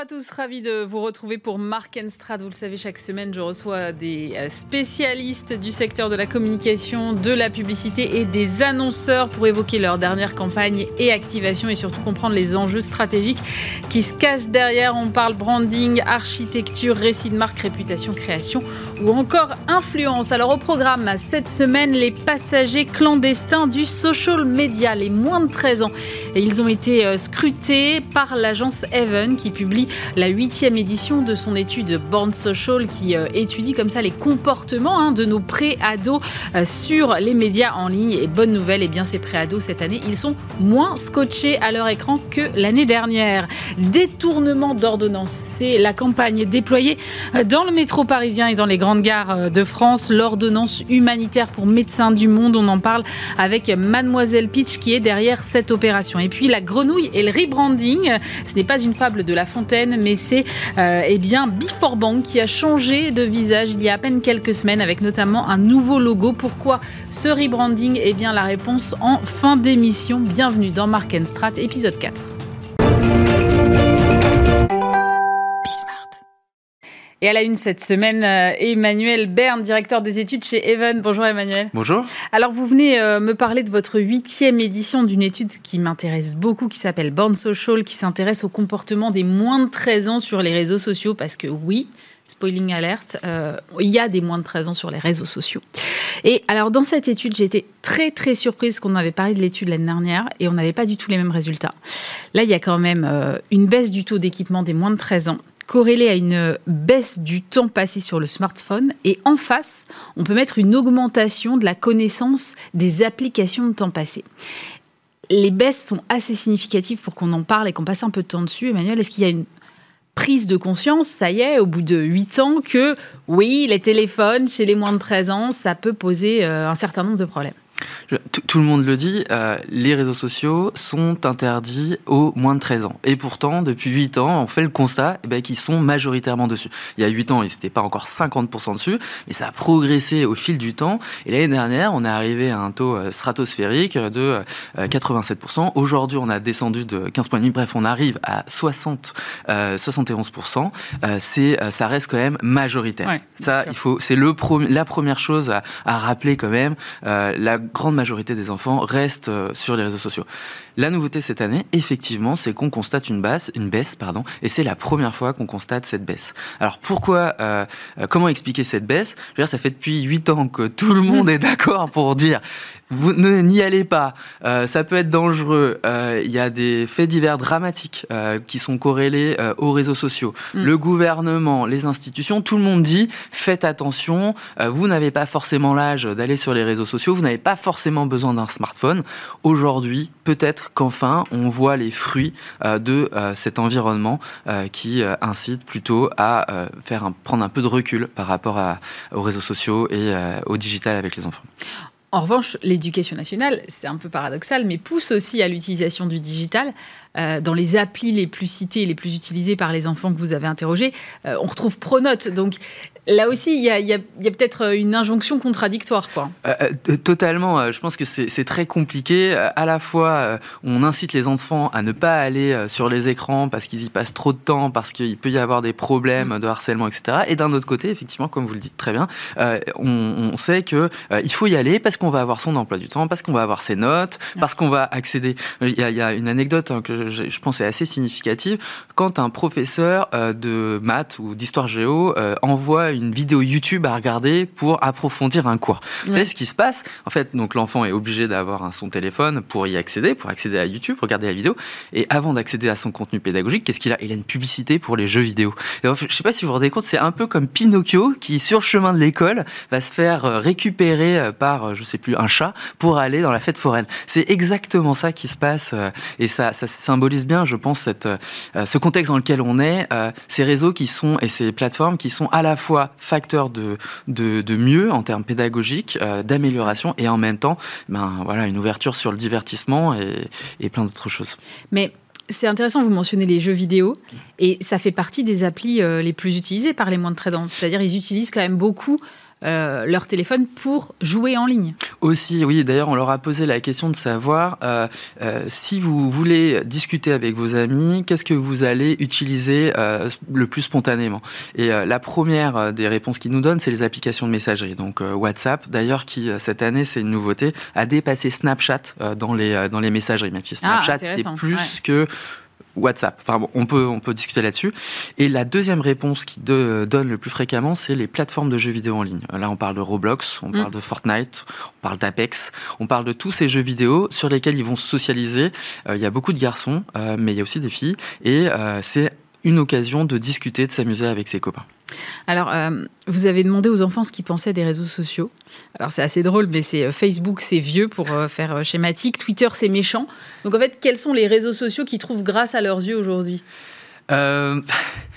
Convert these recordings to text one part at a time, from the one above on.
à tous, ravi de vous retrouver pour Mark Strad. Vous le savez, chaque semaine, je reçois des euh, spécialistes du secteur de la communication, de la publicité et des annonceurs pour évoquer leur dernière campagne et activation et surtout comprendre les enjeux stratégiques qui se cachent derrière. On parle branding, architecture, récit de marque, réputation, création ou encore influence. Alors au programme, cette semaine, les passagers clandestins du social media, les moins de 13 ans. Et ils ont été euh, scrutés par l'agence Even qui publie la huitième édition de son étude Born Social qui euh, étudie comme ça les comportements hein, de nos pré-ados euh, sur les médias en ligne. Et bonne nouvelle, eh bien ces pré-ados cette année, ils sont moins scotchés à leur écran que l'année dernière. Détournement d'ordonnance, c'est la campagne déployée dans le métro parisien et dans les grandes gares de France. L'ordonnance humanitaire pour médecins du monde, on en parle avec Mademoiselle Pitch qui est derrière cette opération. Et puis la grenouille et le rebranding, ce n'est pas une fable de La Fontaine mais c'est euh, eh bien Before Bank qui a changé de visage il y a à peine quelques semaines avec notamment un nouveau logo. Pourquoi ce rebranding? Eh bien la réponse en fin d'émission. Bienvenue dans Mark Strat, épisode 4. Et à la une cette semaine, euh, Emmanuel Bern, directeur des études chez Even. Bonjour Emmanuel. Bonjour. Alors vous venez euh, me parler de votre huitième édition d'une étude qui m'intéresse beaucoup, qui s'appelle Born Social, qui s'intéresse au comportement des moins de 13 ans sur les réseaux sociaux, parce que oui, spoiling alert, euh, il y a des moins de 13 ans sur les réseaux sociaux. Et alors dans cette étude, j'ai été très très surprise qu'on avait parlé de l'étude l'année dernière et on n'avait pas du tout les mêmes résultats. Là, il y a quand même une baisse du taux d'équipement des moins de 13 ans corrélé à une baisse du temps passé sur le smartphone. Et en face, on peut mettre une augmentation de la connaissance des applications de temps passé. Les baisses sont assez significatives pour qu'on en parle et qu'on passe un peu de temps dessus. Emmanuel, est-ce qu'il y a une prise de conscience, ça y est, au bout de 8 ans, que oui, les téléphones chez les moins de 13 ans, ça peut poser euh, un certain nombre de problèmes? Tout, le monde le dit, euh, les réseaux sociaux sont interdits aux moins de 13 ans. Et pourtant, depuis 8 ans, on fait le constat eh ben, qu'ils sont majoritairement dessus. Il y a 8 ans, ils n'étaient pas encore 50% dessus, mais ça a progressé au fil du temps. Et l'année dernière, on est arrivé à un taux euh, stratosphérique de 87%. Euh, Aujourd'hui, on a descendu de 15 points de. Bref, on arrive à 60, 71%. c'est, ça reste quand même majoritaire. ça, il faut, c'est le la première chose à, à rappeler quand même. la grande majorité des enfants restent euh, sur les réseaux sociaux. La nouveauté cette année, effectivement, c'est qu'on constate une baisse, une baisse, pardon, et c'est la première fois qu'on constate cette baisse. Alors pourquoi, euh, comment expliquer cette baisse? Je veux dire, ça fait depuis 8 ans que tout le monde est d'accord pour dire vous n'y allez pas, euh, ça peut être dangereux. Euh, il y a des faits divers dramatiques euh, qui sont corrélés aux réseaux sociaux. Mm. Le gouvernement, les institutions, tout le monde dit faites attention. Vous n'avez pas forcément l'âge d'aller sur les réseaux sociaux. Vous n'avez pas forcément besoin d'un smartphone. Aujourd'hui, peut-être qu'enfin on voit les fruits de cet environnement qui incite plutôt à faire prendre un peu de recul par rapport aux réseaux sociaux et au digital avec les enfants. En revanche, l'éducation nationale, c'est un peu paradoxal, mais pousse aussi à l'utilisation du digital. Euh, dans les applis les plus cités, les plus utilisées par les enfants que vous avez interrogés, euh, on retrouve Pronote. Donc là aussi, il y a, peut-être une injonction contradictoire. Quoi. Euh, totalement. Je pense que c'est très compliqué. À la fois, on incite les enfants à ne pas aller sur les écrans parce qu'ils y passent trop de temps, parce qu'il peut y avoir des problèmes de harcèlement, etc. Et d'un autre côté, effectivement, comme vous le dites très bien, on, sait qu'il il faut y aller parce qu'on va avoir son emploi du temps, parce qu'on va avoir ses notes, parce qu'on va accéder. Il y, a, une anecdote hein, que je, pense, est assez significative. Quand un professeur euh, de maths ou d'histoire géo euh, une vidéo YouTube à regarder pour approfondir un cours. Vous savez ce qui se passe? En fait, donc l'enfant est obligé d'avoir son téléphone pour y accéder, pour accéder à YouTube, regarder la vidéo. Et avant d'accéder à son contenu pédagogique, qu'est-ce qu'il a? Il a une publicité pour les jeux vidéo. Et je ne sais pas si vous vous rendez compte, c'est un peu comme Pinocchio qui, sur le chemin de l'école, va se faire euh, récupérer par, je sais plus, un chat pour aller dans la fête foraine. C'est exactement ça qui se passe. Et ça, ça, symbolise bien, je pense, cette, euh, ce contexte dans lequel on est, euh, ces réseaux qui sont et ces plateformes qui sont à la fois facteurs de, de, mieux en termes pédagogiques, euh, d'amélioration, et en même temps, ben, voilà, une ouverture sur le divertissement et, et plein d'autres choses. Mais c'est intéressant, vous mentionnez les jeux vidéo, et ça fait partie des applis les plus utilisées par les moins de 13 ans. C'est-à-dire ils utilisent quand même beaucoup leur téléphone pour jouer en ligne. Aussi, oui. D'ailleurs, on leur a posé la question de savoir si vous voulez discuter avec vos amis, qu'est-ce que vous allez utiliser le plus spontanément. Et la première des réponses qu'ils nous donnent, c'est les applications de messagerie. Donc WhatsApp, d'ailleurs, qui cette année, c'est une nouveauté, a dépassé Snapchat dans les dans les messageries. Même si ah, Snapchat, c'est plus que WhatsApp. Enfin, on, peut, on peut discuter là-dessus. Et la deuxième réponse qui donne le plus fréquemment, c'est les plateformes de jeux vidéo en ligne. Là, on parle de Roblox, on mm. parle de Fortnite, on parle d'Apex, on parle de tous ces jeux vidéo sur lesquels ils vont socialiser. Euh, il y a beaucoup de garçons, euh, mais il y a aussi des filles. Et euh, c'est une occasion de discuter, de s'amuser avec ses copains. Alors, euh, vous avez demandé aux enfants ce qu'ils pensaient des réseaux sociaux. Alors, c'est assez drôle, mais c'est euh, Facebook, c'est vieux pour euh, faire schématique. Twitter, c'est méchant. Donc, en fait, quels sont les réseaux sociaux qu'ils trouvent grâce à leurs yeux aujourd'hui?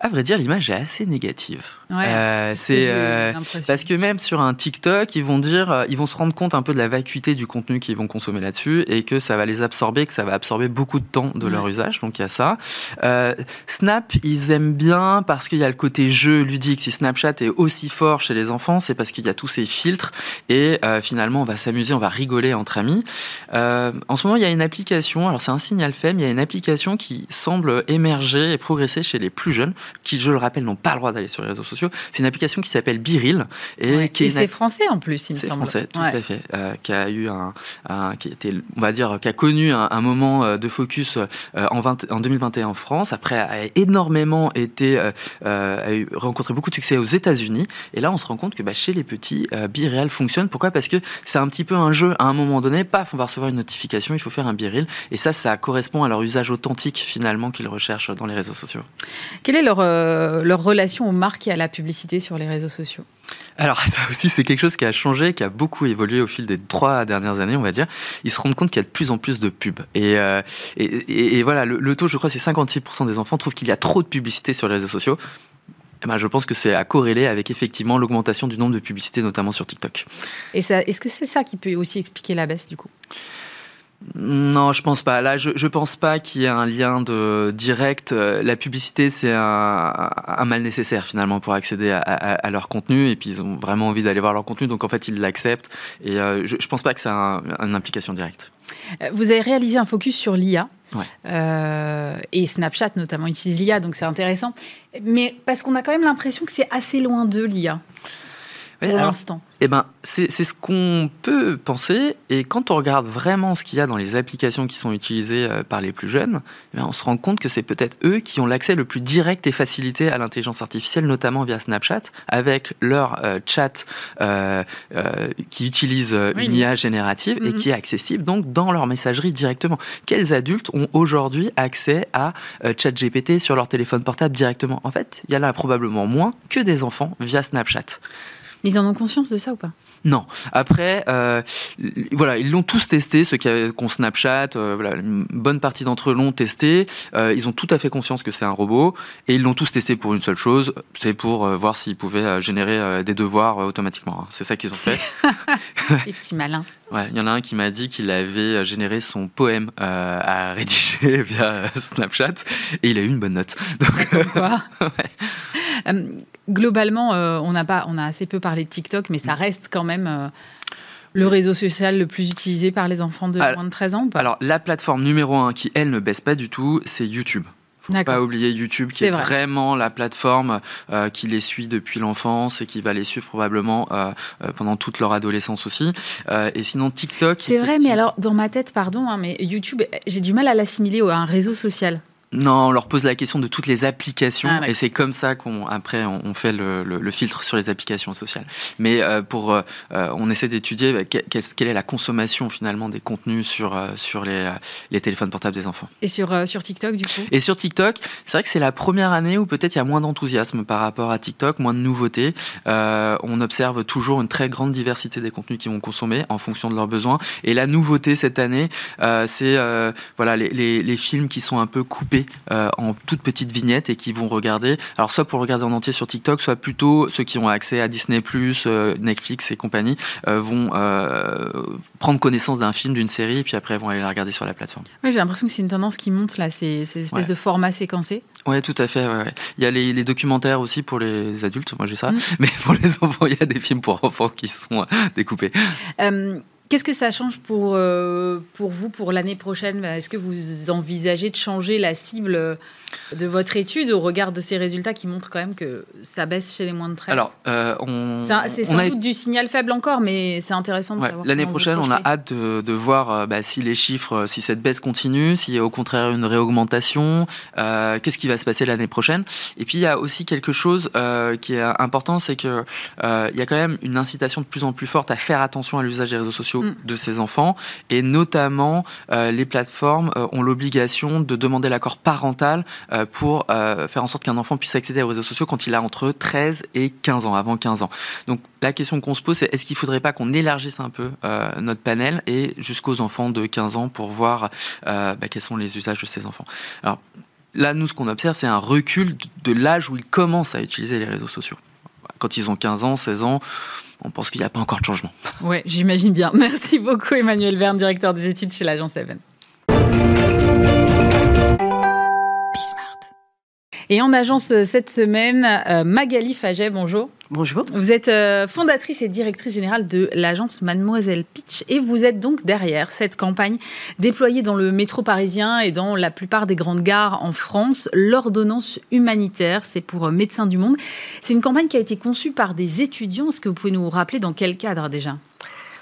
À vrai dire, l'image est assez négative. Euh, c'est euh, parce que même sur un TikTok, ils vont dire, euh, ils vont se rendre compte un peu de la vacuité du contenu qu'ils vont consommer là-dessus et que ça va les absorber, que ça va absorber beaucoup de temps de leur usage. Donc il y a ça. Snap, ils aiment bien parce qu'il y a le côté jeu ludique. Si Snapchat est aussi fort chez les enfants, c'est parce qu'il y a tous ces filtres et finalement on va s'amuser, on va rigoler entre amis. en ce moment, il y a une application. Alors c'est un signal faible. Il y a une application qui semble émerger et progresser chez les plus jeunes, qui, je le rappelle, n'ont pas le droit d'aller sur les réseaux sociaux c'est une application qui s'appelle Biril. Et, qui c'est français en plus, il me semble. C'est français, tout à fait. Euh, qui a eu un, qui était, on va dire, qui a connu un, moment euh, de focus euh, en, 20, en 2021 en France. Après, a énormément été, a eu, rencontré beaucoup de succès aux États-Unis. Et là, on se rend compte que bah, chez les petits, Biril fonctionne. Pourquoi? Parce que c'est un petit peu un jeu. À un moment donné, paf, on va recevoir une notification, il faut faire un Biril. Et ça, ça correspond à leur usage authentique finalement qu'ils recherchent dans les réseaux sociaux. Quelle est leur, leur relation aux marques et à la publicité sur les réseaux sociaux alors ça aussi c'est quelque chose qui a changé, qui a beaucoup évolué au fil des trois dernières années on va dire. Ils se rendent compte qu'il y a de plus en plus de pubs. Et, euh, et, voilà, le, taux je crois c'est 56% des enfants trouvent qu'il y a trop de publicité sur les réseaux sociaux. Eh ben, je pense que c'est à corréler avec effectivement l'augmentation du nombre de publicités, notamment sur TikTok. Et est-ce que c'est ça qui peut aussi expliquer la baisse du coup? Non, je pense pas. Là, je, je pense pas qu'il y ait un lien de direct. Euh, la publicité, c'est un, mal nécessaire finalement pour accéder à, leur contenu. Et puis, ils ont vraiment envie d'aller voir leur contenu, donc en fait, ils l'acceptent. Et euh, je, je pense pas que ça a une implication directe. Euh, vous avez réalisé un focus sur l'IA. et Snapchat notamment utilise l'IA, donc c'est intéressant. Mais parce qu'on a quand même l'impression que c'est assez loin de l'IA pour l'instant. Eh ben, c'est ce qu'on peut penser. Et quand on regarde vraiment ce qu'il y a dans les applications qui sont utilisées euh, par les plus jeunes, eh on se rend compte que c'est peut-être eux qui ont l'accès le plus direct et facilité à l'intelligence artificielle, notamment via Snapchat, avec leur euh, chat euh, qui utilise une IA générative et mhm. qui est accessible donc dans leur messagerie directement. Quels adultes ont aujourd'hui accès à ChatGPT sur leur téléphone portable directement? En fait, il y en a probablement moins que des enfants via Snapchat. Mais ils en ont conscience de ça ou pas? Non. Après, euh, voilà, ils l'ont tous testé, ceux qui ont Snapchat, euh, voilà, une bonne partie d'entre eux l'ont testé. Euh, ils ont tout à fait conscience que c'est un robot et ils l'ont tous testé pour une seule chose, c'est pour voir s'ils pouvaient générer des devoirs automatiquement. Hein. C'est ça qu'ils ont fait. Les petits malins. Ouais, il y en a un qui m'a dit qu'il avait généré son poème à rédiger via Snapchat et il a eu une bonne note. Donc, ouais globalement, euh, on, a pas, on a assez peu parlé de TikTok, mais ça reste quand même euh, le réseau social le plus utilisé par les enfants de moins de 13 ans ou pas Alors, la plateforme numéro un qui, elle, ne baisse pas du tout, c'est YouTube. Faut pas oublier YouTube, qui est, vraiment la plateforme euh, qui les suit depuis l'enfance et qui va les suivre probablement pendant toute leur adolescence aussi. et sinon, TikTok. C'est vrai, mais alors, dans ma tête, pardon, hein, mais YouTube, j'ai du mal à l'assimiler à un réseau social. Non, on leur pose la question de toutes les applications ah, et c'est comme ça qu'on après on, fait le, filtre sur les applications sociales. Mais euh, pour euh, euh, on essaie d'étudier bah, quelle est la consommation finalement des contenus sur sur les, les téléphones portables des enfants. Et sur sur TikTok du coup? Et sur TikTok, c'est vrai que c'est la première année où peut-être il y a moins d'enthousiasme par rapport à TikTok, moins de nouveautés. on observe toujours une très grande diversité des contenus qu'ils vont consommer en fonction de leurs besoins. Et la nouveauté cette année, c'est voilà les, les, les films qui sont un peu coupés coupés en toutes petites vignettes et qui vont regarder. Alors soit pour regarder en entier sur TikTok, soit plutôt ceux qui ont accès à Disney+, Netflix et compagnie vont prendre connaissance d'un film, d'une série, et puis après vont aller la regarder sur la plateforme. Oui, j'ai l'impression que c'est une tendance qui monte là, ces, ces espèces de formats séquencés. Oui, tout à fait. Il y a les, documentaires aussi pour les adultes, moi j'ai ça, mm. mais pour les enfants, il y a des films pour enfants qui sont découpés. Euh, Qu'est-ce que ça change pour, euh, pour vous pour l'année prochaine? Est-ce que vous envisagez de changer la cible de votre étude au regard de ces résultats qui montrent quand même que ça baisse chez les moins de 13 Alors, euh, on, c'est sans doute du signal faible encore, mais c'est intéressant de savoir. L'année prochaine, on a hâte de, de voir euh, bah, si les chiffres, si cette baisse continue, s'il y a au contraire une réaugmentation, qu'est-ce qui va se passer l'année prochaine? Et puis, il y a aussi quelque chose qui est important, c'est qu'il il y a quand même une incitation de plus en plus forte à faire attention à l'usage des réseaux sociaux Mm. de ces enfants. Et notamment, euh, les plateformes euh, ont l'obligation de demander l'accord parental euh, pour faire en sorte qu'un enfant puisse accéder aux réseaux sociaux quand il a entre 13 et 15 ans, avant 15 ans. Donc la question qu'on se pose, c'est est-ce qu'il ne faudrait pas qu'on élargisse un peu notre panel et jusqu'aux enfants de 15 ans pour voir bah, quels sont les usages de ces enfants. Alors, Là, nous, ce qu'on observe, c'est un recul de l'âge où ils commencent à utiliser les réseaux sociaux. Quand ils ont 15 ans, 16 ans, on pense qu'il n'y a pas encore de changement. Oui, j'imagine bien. Merci beaucoup Emmanuel Verne, directeur des études chez l'agence Even. Et en agence euh, cette semaine, euh, Magali Faget, bonjour. Bonjour. Vous êtes euh, fondatrice et directrice générale de l'agence Mademoiselle Pitch et vous êtes donc derrière cette campagne déployée dans le métro parisien et dans la plupart des grandes gares en France, l'ordonnance humanitaire, c'est pour Médecins du Monde. C'est une campagne qui a été conçue par des étudiants. Est-ce que vous pouvez nous rappeler dans quel cadre déjà?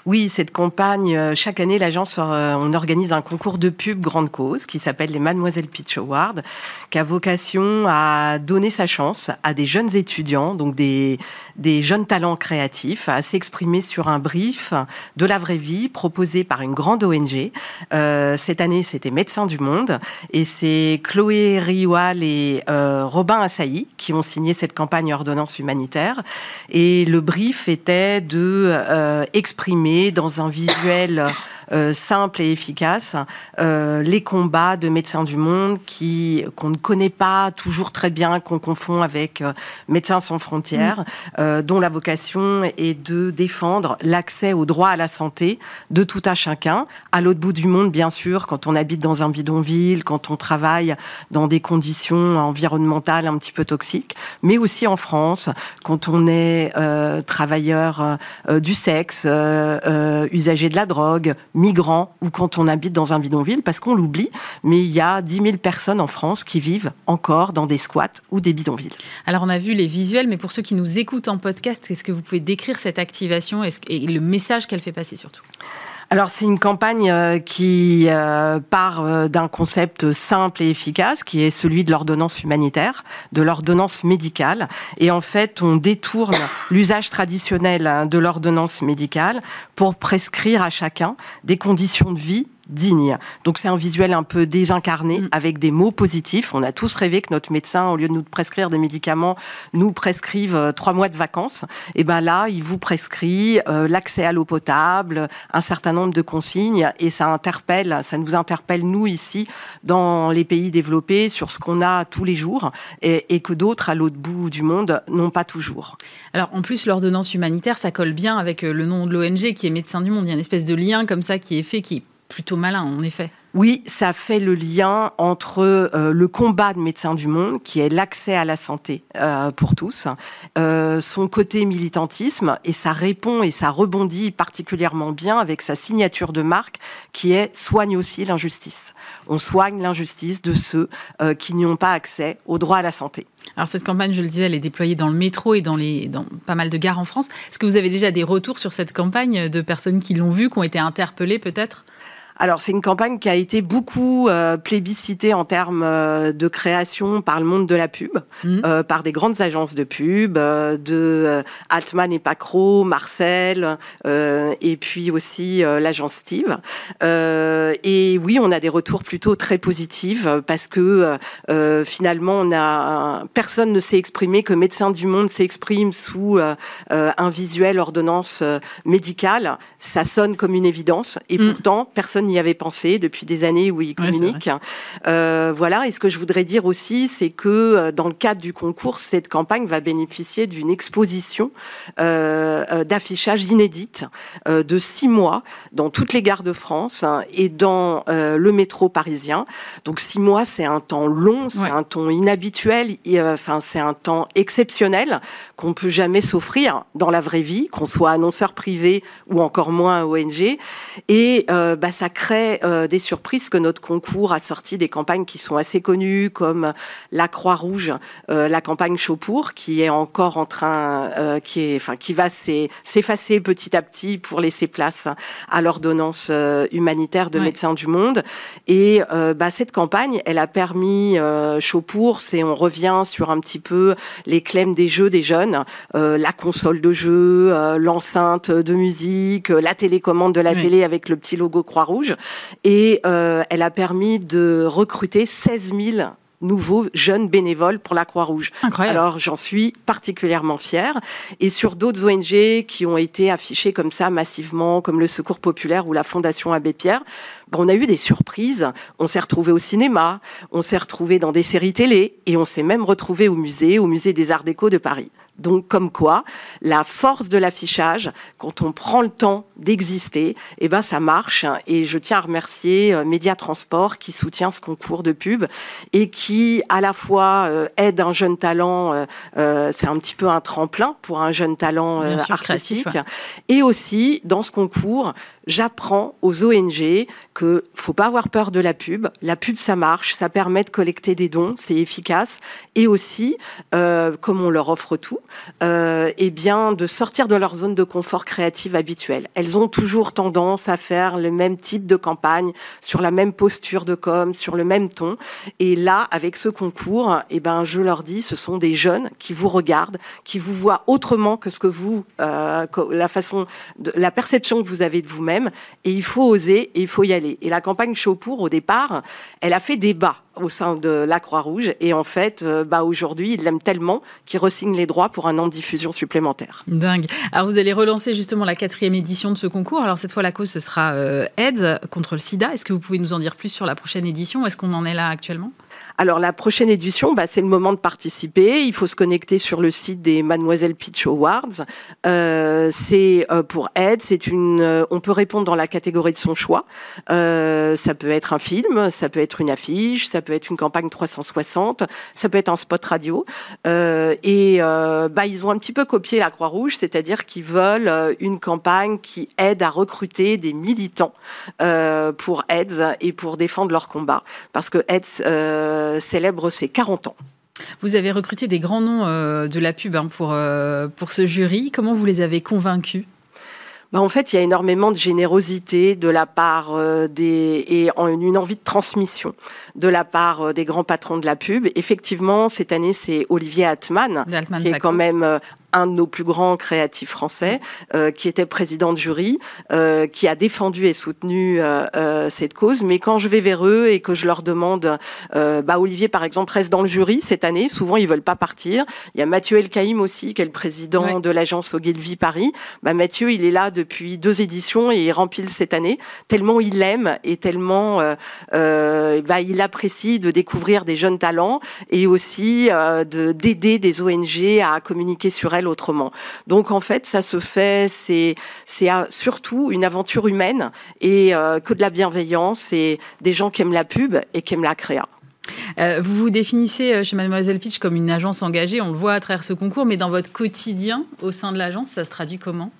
Oui, cette campagne, euh, chaque année, l'agence, euh, on organise un concours de pub grande cause qui s'appelle les Mademoiselle Pitch Awards, qui a vocation à donner sa chance à des jeunes étudiants, donc des, des jeunes talents créatifs, à s'exprimer sur un brief de la vraie vie proposé par une grande ONG. Euh, cette année, c'était Médecins du Monde et c'est Chloé Rioual et Robin Assaï qui ont signé cette campagne ordonnance humanitaire. Et le brief était de exprimer dans un visuel euh, simple et efficace euh, les combats de médecins du monde qui qu'on ne connaît pas toujours très bien, qu'on confond avec euh, Médecins sans frontières, mm. dont la vocation est de défendre l'accès au droit à la santé de tout à chacun, à l'autre bout du monde bien sûr, quand on habite dans un bidonville, quand on travaille dans des conditions environnementales un petit peu toxiques, mais aussi en France, quand on est travailleur du sexe, usager de la drogue, migrants ou quand on habite dans un bidonville, parce qu'on l'oublie, mais il y a 10 000 personnes en France qui vivent encore dans des squats ou des bidonvilles. Alors on a vu les visuels, mais pour ceux qui nous écoutent en podcast, est-ce que vous pouvez décrire cette activation et le message qu'elle fait passer surtout? Alors c'est une campagne euh, qui euh, part euh, d'un concept simple et efficace, qui est celui de l'ordonnance humanitaire, de l'ordonnance médicale. Et en fait, on détourne l'usage traditionnel hein, de l'ordonnance médicale pour prescrire à chacun des conditions de vie digne. Donc c'est un visuel un peu désincarné, mm. avec des mots positifs. On a tous rêvé que notre médecin, au lieu de nous prescrire des médicaments, nous prescrive euh, trois mois de vacances. Et ben là, il vous prescrit euh, l'accès à l'eau potable, un certain nombre de consignes, et ça interpelle, ça nous interpelle nous ici dans les pays développés sur ce qu'on a tous les jours et, et que d'autres à l'autre bout du monde n'ont pas toujours. Alors en plus, l'ordonnance humanitaire, ça colle bien avec euh, le nom de l'ONG qui est Médecins du Monde. Il y a une espèce de lien comme ça qui est fait, qui plutôt malin, en effet. Oui, ça fait le lien entre euh, le combat de Médecins du Monde, qui est l'accès à la santé euh, pour tous, euh, son côté militantisme, et ça répond et ça rebondit particulièrement bien avec sa signature de marque, qui est soigne aussi l'injustice. On soigne l'injustice de ceux qui n'y ont pas accès au droit à la santé. Alors cette campagne, je le disais, elle est déployée dans le métro et dans, les, dans pas mal de gares en France. Est-ce que vous avez déjà des retours sur cette campagne de personnes qui l'ont vue, qui ont été interpellées peut-être? Alors c'est une campagne qui a été beaucoup euh, plébiscitée en termes euh, de création par le monde de la pub, mmh. euh, par des grandes agences de pub, de Altman et Pacro, Marcel, et puis aussi l'agence Steve. et oui, on a des retours plutôt très positifs parce que finalement, on a personne ne s'est exprimé que Médecins du Monde s'exprime sous un visuel ordonnance médicale. Ça sonne comme une évidence, et mmh. pourtant personne personne n'y avait pensé depuis des années où ils communiquent. voilà. Et ce que je voudrais dire aussi, c'est que dans le cadre du concours, cette campagne va bénéficier d'une exposition d'affichage inédite de six mois dans toutes les gares de France hein, et dans le métro parisien. Donc six mois, c'est un temps long, c'est un temps inhabituel, enfin c'est un temps exceptionnel qu'on peut jamais s'offrir dans la vraie vie, qu'on soit annonceur privé ou encore moins ONG. Et euh, bah, ça crée euh, des surprises que notre concours a sorti des campagnes qui sont assez connues comme la Croix-Rouge, euh, la campagne Chaupour, qui est encore en train, qui est, enfin, qui va s'effacer petit à petit pour laisser place à l'ordonnance humanitaire de Médecins du Monde. Et bah, cette campagne, elle a permis Chaupour, c'est on revient sur un petit peu les clèmes des jeux des jeunes, la console de jeu, l'enceinte de musique, la télécommande de la télé avec le petit logo Croix-Rouge. Et euh, elle a permis de recruter 16 000 nouveaux jeunes bénévoles pour la Croix-Rouge. Alors j'en suis particulièrement fière. Et sur d'autres ONG qui ont été affichées comme ça massivement, comme le Secours Populaire ou la Fondation Abbé Pierre, ben, on a eu des surprises. On s'est retrouvé au cinéma, on s'est retrouvé dans des séries télé et on s'est même retrouvé au musée, au musée des Arts Déco de Paris. Donc, comme quoi, la force de l'affichage, quand on prend le temps d'exister, eh ben, ça marche. Et je tiens à remercier euh, Média Transport qui soutient ce concours de pub et qui, à la fois, euh, aide un jeune talent. Euh, c'est un petit peu un tremplin pour un jeune talent artistique. Et aussi, dans ce concours, j'apprends aux ONG que faut pas avoir peur de la pub. La pub, ça marche, ça permet de collecter des dons, c'est efficace. Et aussi, comme on leur offre tout, euh, eh bien, de sortir de leur zone de confort créative habituelle. Elles ont toujours tendance à faire le même type de campagne, sur la même posture de com, sur le même ton. Et là, avec ce concours, eh ben, je leur dis, ce sont des jeunes qui vous regardent, qui vous voient autrement que ce que vous, euh, la façon, de, la perception que vous avez de vous-même. Et il faut oser et il faut y aller. Et la campagne Show pour, au départ, elle a fait débat au sein de la Croix-Rouge. Et en fait, euh, bah, aujourd'hui, il l'aime tellement qu'il ressigne les droits pour un an de diffusion supplémentaire. Dingue. Alors, vous allez relancer justement la quatrième édition de ce concours. Alors, cette fois, la cause, ce sera euh, Aide contre le sida. Est-ce que vous pouvez nous en dire plus sur la prochaine édition? Est-ce qu'on en est là actuellement? Alors la prochaine édition, bah, c'est le moment de participer. Il faut se connecter sur le site des Mademoiselle Pitch Awards. Euh, c'est euh, pour aide. C'est une. Euh, on peut répondre dans la catégorie de son choix. Ça peut être un film, ça peut être une affiche, ça peut être une campagne 360, ça peut être un spot radio. Et bah ils ont un petit peu copié la Croix-Rouge, c'est-à-dire qu'ils veulent une campagne qui aide à recruter des militants pour AIDS et pour défendre leur combat, parce que AIDS célèbre ses 40 ans. Vous avez recruté des grands noms euh, de la pub hein, pour, euh, pour ce jury. Comment vous les avez convaincus? Bah, en fait, il y a énormément de générosité de la part des et une envie de transmission de la part des grands patrons de la pub. Effectivement, cette année, c'est Olivier Atman, qui est quand même un de nos plus grands créatifs français, euh, qui était président de jury, euh, qui a défendu et soutenu euh, cette cause. Mais quand je vais vers eux et que je leur demande, bah Olivier par exemple reste dans le jury cette année, souvent ils veulent pas partir. Il y a Mathieu Elkaïm aussi, qui est le président de l'agence Ogilvy Paris. Bah Mathieu, il est là depuis deux éditions et il rempile cette année, tellement il aime et tellement bah, il apprécie de découvrir des jeunes talents et aussi de d'aider des ONG à communiquer sur elles autrement. Donc en fait, ça se fait, c'est c'est surtout une aventure humaine et euh, que de la bienveillance et des gens qui aiment la pub et qui aiment la créa. Euh, vous vous définissez euh, chez Mademoiselle Pitch comme une agence engagée, on le voit à travers ce concours, mais dans votre quotidien au sein de l'agence, ça se traduit comment?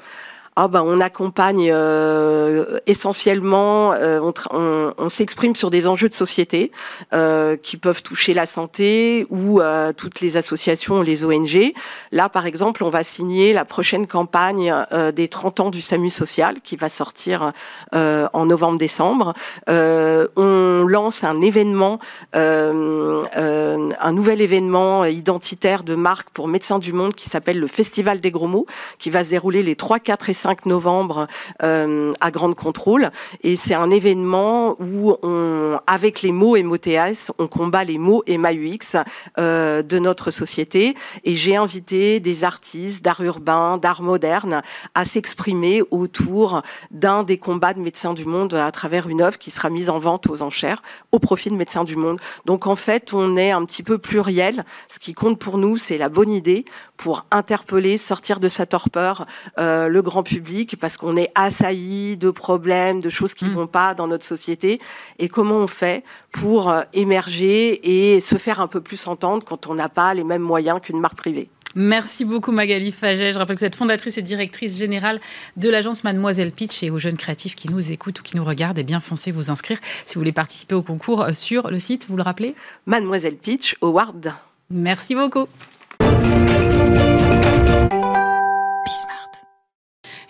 Ah ben, on accompagne euh, essentiellement, euh, on, s'exprime sur des enjeux de société euh, qui peuvent toucher la santé ou toutes les associations, les ONG. Là, par exemple, on va signer la prochaine campagne des 30 ans du SAMU social qui va sortir en novembre-décembre. on lance un événement, un nouvel événement identitaire de marque pour Médecins du Monde qui s'appelle le Festival des Gros Mots, qui va se dérouler les 3, 4 et 5 5 novembre à Grande Contrôle. Et c'est un événement où, on, avec les mots MOTS, on combat les mots MAUX de notre société. Et j'ai invité des artistes d'art urbain, d'art moderne à s'exprimer autour d'un des combats de Médecins du Monde à travers une œuvre qui sera mise en vente aux enchères au profit de Médecins du Monde. Donc en fait, on est un petit peu pluriel. Ce qui compte pour nous, c'est la bonne idée pour interpeller, sortir de sa torpeur euh, le grand public parce qu'on est assailli de problèmes, de choses qui ne mm. vont pas dans notre société. Et comment on fait pour euh, émerger et se faire un peu plus entendre quand on n'a pas les mêmes moyens qu'une marque privée? Merci beaucoup Magali Faget. Je rappelle que vous êtes fondatrice et directrice générale de l'agence Mademoiselle Pitch et aux jeunes créatifs qui nous écoutent ou qui nous regardent, et eh bien foncez vous inscrire si vous voulez participer au concours euh, sur le site, vous le rappelez? Mademoiselle Pitch Award. Merci beaucoup.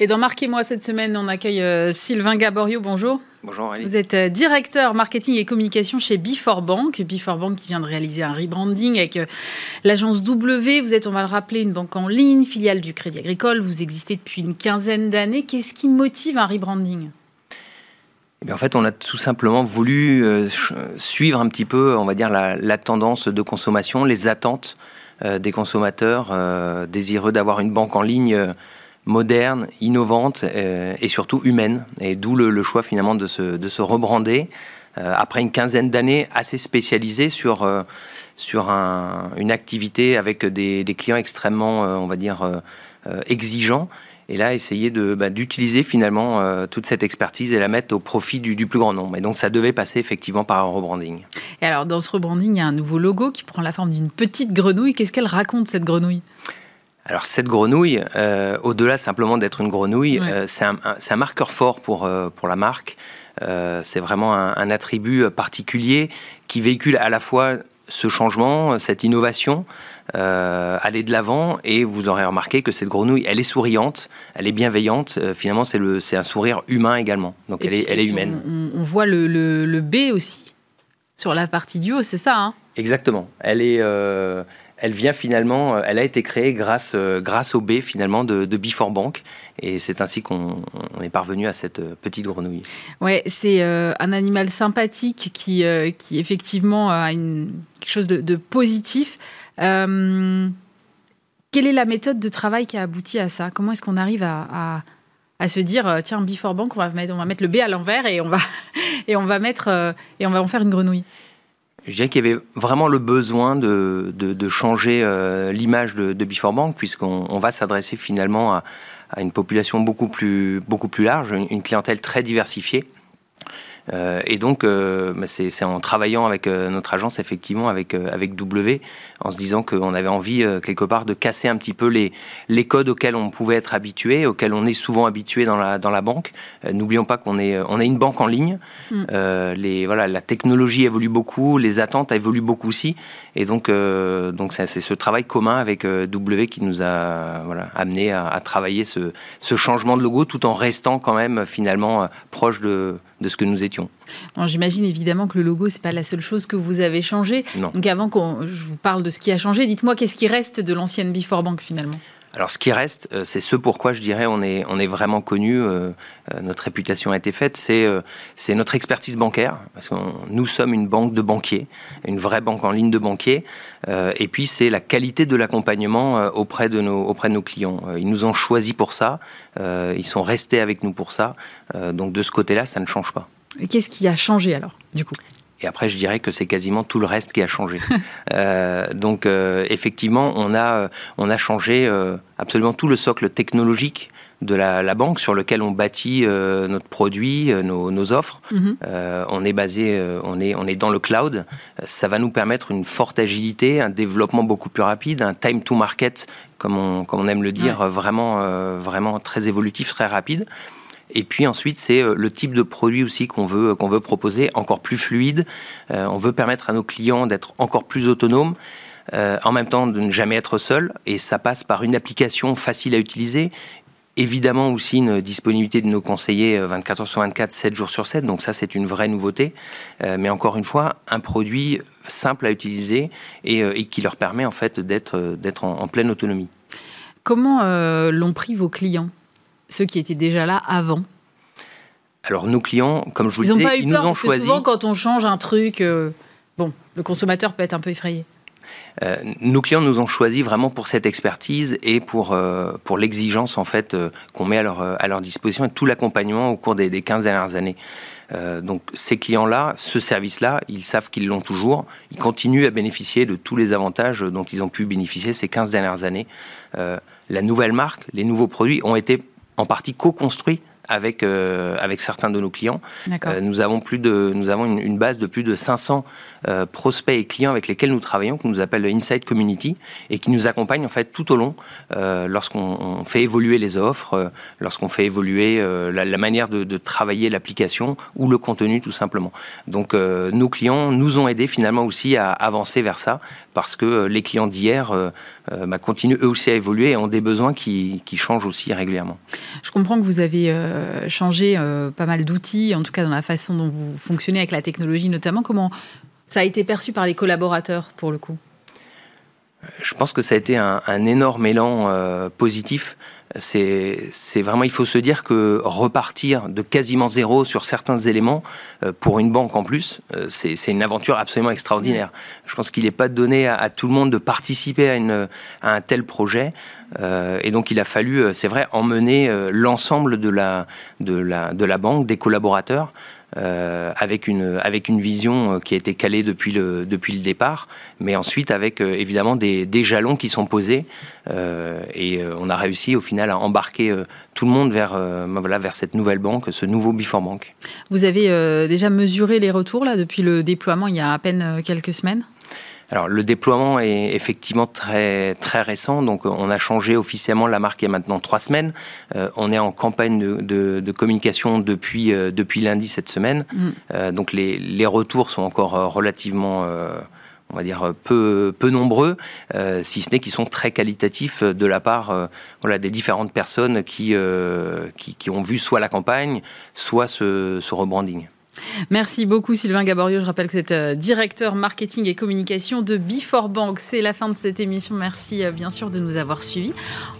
Et dans Marquez-moi cette semaine, on accueille euh, Sylvain Gaborio. Bonjour. Bonjour Vous êtes euh, directeur marketing et communication chez Before Bank. Before Bank qui vient de réaliser un rebranding avec euh, l'agence W. Vous êtes, on va le rappeler, une banque en ligne, filiale du Crédit Agricole. Vous existez depuis une quinzaine d'années. Qu'est-ce qui motive un rebranding? Eh en fait, on a tout simplement voulu suivre un petit peu, on va dire, la, tendance de consommation, les attentes des consommateurs désireux d'avoir une banque en ligne moderne, innovante euh, et surtout humaine. Et d'où le, choix finalement de se, de se rebrander euh, après une quinzaine d'années assez spécialisée sur, euh, une activité avec des, clients extrêmement, on va dire, exigeants. Et là, essayer de, bah, d'utiliser finalement toute cette expertise et la mettre au profit du, du, plus grand nombre. Et donc, ça devait passer effectivement par un rebranding. Et alors, dans ce rebranding, il y a un nouveau logo qui prend la forme d'une petite grenouille. Qu'est-ce qu'elle raconte, cette grenouille? Alors cette grenouille, euh, au-delà simplement d'être une grenouille, euh, c'est un, marqueur fort pour, euh, pour la marque. c'est vraiment un, attribut particulier qui véhicule à la fois ce changement, cette innovation, aller de l'avant. Et vous aurez remarqué que cette grenouille, elle est souriante, elle est bienveillante. finalement, c'est un sourire humain également. Donc elle, est, elle est humaine. On, voit le, le, B aussi sur la partie du haut, c'est ça hein? Exactement. Elle est elle vient finalement, euh, elle a été créée grâce, euh, grâce au B finalement de, de Before Bank. Et c'est ainsi qu'on est parvenu à cette euh, petite grenouille. Ouais, c'est un animal sympathique qui, qui effectivement a une, quelque chose de, positif. quelle est la méthode de travail qui a abouti à ça? Comment est-ce qu'on arrive à, à, se dire tiens Before Bank, on va mettre, on va mettre le B à l'envers et et on et on va en faire une grenouille? Je dirais qu'il y avait vraiment le besoin de, de, changer euh, l'image de, de Before Bank, puisqu'on va s'adresser finalement à, une population beaucoup plus, beaucoup plus large, une clientèle très diversifiée. Euh, et donc, euh, bah, c'est en travaillant avec euh, notre agence, effectivement, avec, avec W, en se disant qu'on avait envie, quelque part, de casser un petit peu les, les codes auxquels on pouvait être habitué, auxquels on est souvent habitué dans la, dans la banque. N'oublions pas qu'on est, on est une banque en ligne. Mm. les, voilà, la technologie évolue beaucoup, les attentes évoluent beaucoup aussi. Et donc, donc c'est ce travail commun avec W qui nous a voilà, amené à, à travailler ce, ce changement de logo tout en restant quand même finalement proche de de ce que nous étions. J'imagine évidemment que le logo, c'est pas la seule chose que vous avez changé. Donc avant que je vous parle de ce qui a changé, dites-moi qu'est-ce qui reste de l'ancienne Before Bank finalement? Alors, ce qui reste, euh, c'est ce pourquoi je dirais on est, on est vraiment connu, euh, euh, notre réputation a été faite, c'est notre expertise bancaire, parce que nous sommes une banque de banquiers, une vraie banque en ligne de banquiers, et puis c'est la qualité de l'accompagnement auprès, de nos, auprès de nos clients. Ils nous ont choisis pour ça, ils sont restés avec nous pour ça, donc de ce côté-là, ça ne change pas. Qu'est-ce qui a changé alors, du coup? Et après, je dirais que c'est quasiment tout le reste qui a changé. euh, donc, euh, effectivement, on a, euh, on a changé euh, absolument tout le socle technologique de la, la, banque sur lequel on bâtit notre produit, nos, nos, offres. Mhm. on est basé, on est, on est dans le cloud. Ça va nous permettre une forte agilité, un développement beaucoup plus rapide, un time to market, comme on, comme on aime le dire, vraiment, vraiment très évolutif, très rapide. Et puis ensuite, c'est euh, le type de produit aussi qu'on veut, qu'on veut proposer, encore plus fluide. Euh, on veut permettre à nos clients d'être encore plus autonomes. Euh, en même temps de ne jamais être seul, et ça passe par une application facile à utiliser, évidemment aussi une disponibilité de nos conseillers 24 heures sur 24, 7 jours sur 7, donc ça c'est une vraie nouveauté, mais encore une fois, un produit simple à utiliser et, qui leur permet en fait d'être en, en, pleine autonomie. Comment l'ont pris vos clients? Ceux qui étaient déjà là avant Alors nos clients, comme je vous Ils le n'ont disais, pas eu ils peur nous ont parce que choisi. souvent quand on change un truc, euh, bon, le consommateur peut être un peu effrayé. Euh, nos clients nous ont choisi vraiment pour cette expertise et pour, euh, pour l'exigence en fait euh, qu'on met à leur, à leur disposition et tout l'accompagnement au cours des, des 15 dernières années. Donc ces clients-là, ce service-là, ils savent qu'ils l'ont toujours. Ils continuent à bénéficier de tous les avantages dont ils ont pu bénéficier ces 15 dernières années. La nouvelle marque, les nouveaux produits ont été en partie co-construits avec, euh, avec certains de nos clients. Euh, nous avons, plus de, nous avons une, une base de plus de 500 euh, prospects et clients avec lesquels nous travaillons, que nous appelle le Inside Community, et qui nous accompagnent en fait tout au long lorsqu'on on fait évoluer les offres, lorsqu'on fait évoluer la, la manière de, de travailler l'application ou le contenu tout simplement. Donc nos clients nous ont aidés finalement aussi à avancer vers ça, parce que les clients d'hier euh, bah, continuent eux aussi à évoluer et ont des besoins qui, qui changent aussi régulièrement. Je comprends que vous avez euh, changé euh, pas mal d'outils, en tout cas dans la façon dont vous fonctionnez avec la technologie notamment. Comment ça a été perçu par les collaborateurs pour le coup Je pense que ça a été un, un énorme élan euh, positif. C'est vraiment, il faut se dire que repartir de quasiment zéro sur certains éléments, euh, pour une banque en plus, euh, c'est une aventure absolument extraordinaire. Je pense qu'il n'est pas donné à, tout le monde de participer à, un tel projet. Euh, et donc il a fallu, c'est vrai, emmener l'ensemble de la banque, des collaborateurs, euh, avec, une, avec une vision euh, qui a été calée depuis le, depuis le départ, mais ensuite avec euh, évidemment des, des jalons qui sont posés. et on a réussi au final à embarquer tout le monde vers, voilà, vers cette nouvelle banque, ce nouveau Before Bank. Vous avez déjà mesuré les retours là depuis le déploiement il y a à peine quelques semaines? Alors le déploiement est effectivement très très récent, donc on a changé officiellement la marque il y a maintenant trois semaines. Euh, on est en campagne de, de- de communication depuis euh, depuis lundi cette semaine, Mm. Euh, donc les, les retours sont encore relativement euh, on va dire peu, peu nombreux, euh, si ce n'est qu'ils sont très qualitatifs de la part euh, voilà, des différentes personnes qui, euh, qui, qui ont vu soit la campagne, soit ce, ce rebranding. Merci beaucoup Sylvain Gaborio. Je rappelle que êtes euh, directeur marketing et communication de Before Bank. C'est la fin de cette émission. Merci euh, bien sûr de nous avoir suivis.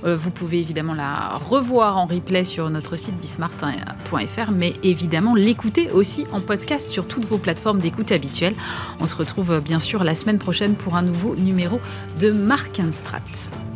Euh, Vous pouvez évidemment la revoir en replay sur notre site bismart.fr, mais évidemment l'écouter aussi en podcast sur toutes vos plateformes d'écoute habituelles. On se retrouve bien sûr la semaine prochaine pour un nouveau numéro de Mark Strat.